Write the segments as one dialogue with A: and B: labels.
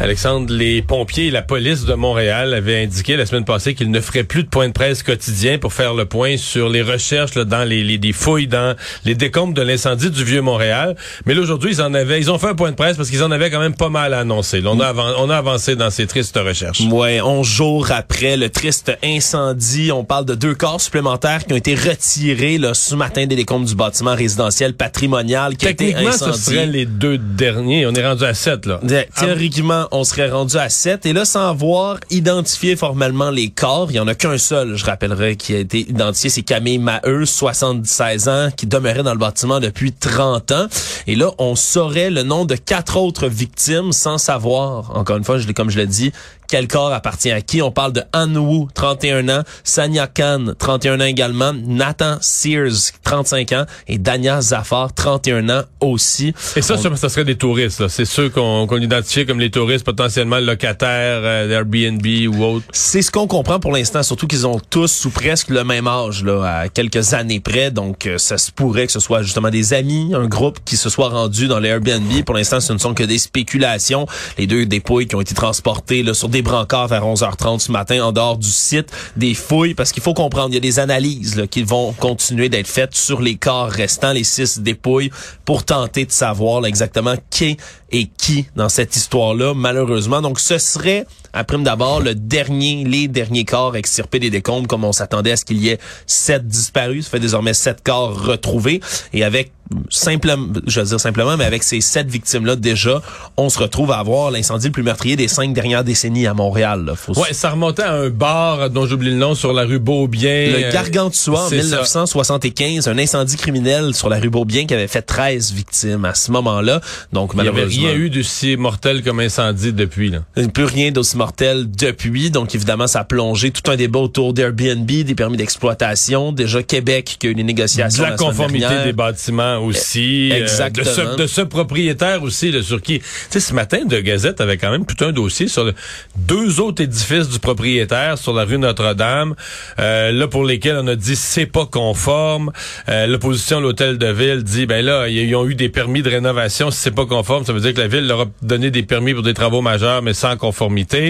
A: Alexandre, les pompiers et la police de Montréal avaient indiqué la semaine passée qu'ils ne feraient plus de points de presse quotidiens pour faire le point sur les recherches là, dans les, les, fouilles, dans les décombres de l'incendie du vieux Montréal. Mais là, aujourd'hui, ils en avaient, ils ont fait un point de presse parce qu'ils en avaient quand même pas mal à annoncer. Là, on, a on a avancé dans ces tristes recherches.
B: Ouais, 11 jours après le triste incendie, on parle de deux corps supplémentaires qui ont été retirés là, ce matin des décombres du bâtiment résidentiel patrimonial qui a été incendié.
A: ce seraient les deux derniers. On est rendu à sept là.
B: Théoriquement, on serait rendu à 7. Et là, sans avoir identifié formellement les corps, il y en a qu'un seul, je rappellerai, qui a été identifié, c'est Camille Maheu, 76 ans, qui demeurait dans le bâtiment depuis 30 ans. Et là, on saurait le nom de quatre autres victimes sans savoir, encore une fois, je comme je l'ai dit, quel corps appartient à qui. On parle de Han Wu, 31 ans, Sanya Khan, 31 ans également, Nathan Sears, 35 ans, et Dania Zafar, 31 ans aussi.
A: Et ça, ça serait des touristes. C'est ceux qu'on qu identifie comme les touristes potentiellement locataires euh, d'Airbnb ou autres.
B: C'est ce qu'on comprend pour l'instant, surtout qu'ils ont tous ou presque le même âge, là, à quelques années près. Donc, euh, ça se pourrait que ce soit justement des amis, un groupe qui se soit rendu dans l'Airbnb. Pour l'instant, ce ne sont que des spéculations. Les deux dépouilles qui ont été transportées là, sur des des brancards vers 11h30 ce matin en dehors du site, des fouilles, parce qu'il faut comprendre, il y a des analyses qui vont continuer d'être faites sur les corps restants, les six dépouilles, pour tenter de savoir exactement qui et qui dans cette histoire-là, malheureusement. Donc, ce serait, à prime d'abord, le dernier, les derniers corps extirpés des décombres, comme on s'attendait à ce qu'il y ait sept disparus. Ça fait désormais sept corps retrouvés. Et avec simplement, je veux dire simplement, mais avec ces sept victimes-là, déjà, on se retrouve à avoir l'incendie le plus meurtrier des cinq dernières décennies à Montréal. Là.
A: ouais, ça remontait à un bar dont j'oublie le nom sur la rue Beaubien.
B: Le euh, Gargantua en 1975, un incendie criminel sur la rue Beaubien qui avait fait 13 victimes à ce moment-là. Donc malheureusement,
A: il n'y a rien eu d'aussi mortel comme incendie depuis. Là.
B: Plus rien d'aussi mortel depuis. Donc évidemment, ça a plongé tout un débat autour d'Airbnb, des permis d'exploitation. Déjà Québec qui a eu des négociations.
A: De la, conformité des bâtiments aussi.
B: Exactement.
A: Euh, de, ce, propriétaire aussi, là, sur qui. Tu sais, ce matin, de Gazette avait quand même tout un dossier sur deux autres édifices du propriétaire sur la rue Notre-Dame, euh, là pour lesquels on a dit c'est pas conforme. Euh, L'opposition, l'hôtel de ville dit ben là ils ont eu des permis de rénovation, si c'est pas conforme, ça veut dire que la ville leur a donné des permis pour des travaux majeurs mais sans conformité.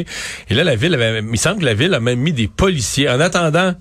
A: Et là la ville avait, il semble que la ville a même mis des policiers. En attendant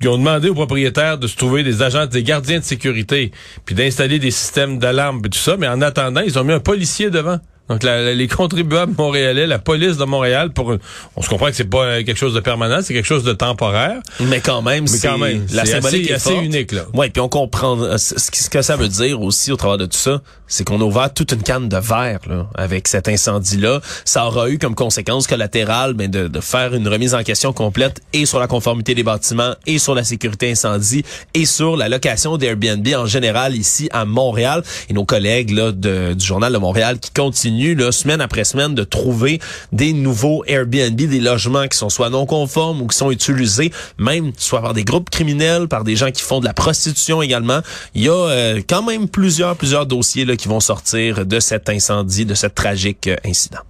A: ils ont demandé aux propriétaires de se trouver des agents, des gardiens de sécurité, puis d'installer des systèmes d'alarme et tout ça, mais en attendant, ils ont mis un policier devant. Donc, les contribuables montréalais, la police de Montréal, pour on se comprend que c'est pas quelque chose de permanent, c'est quelque chose de temporaire.
B: Mais quand même, c'est la symbolique
A: assez, assez unique là.
B: Ouais, puis on comprend euh, ce que ça veut dire aussi au travers de tout ça, c'est qu'on a ouvert toute une canne de verre là, avec cet incendie-là. Ça aura eu comme conséquence collatérale ben, de, de faire une remise en question complète et sur la conformité des bâtiments et sur la sécurité incendie et sur la location d'Airbnb en général ici à Montréal. Et nos collègues là, de, du Journal de Montréal qui continuent semaine après semaine, de trouver des nouveaux Airbnb, des logements qui sont soit non conformes ou qui sont utilisés, même soit par des groupes criminels, par des gens qui font de la prostitution également. Il y a euh, quand même plusieurs, plusieurs dossiers là, qui vont sortir de cet incendie, de cet tragique euh, incident.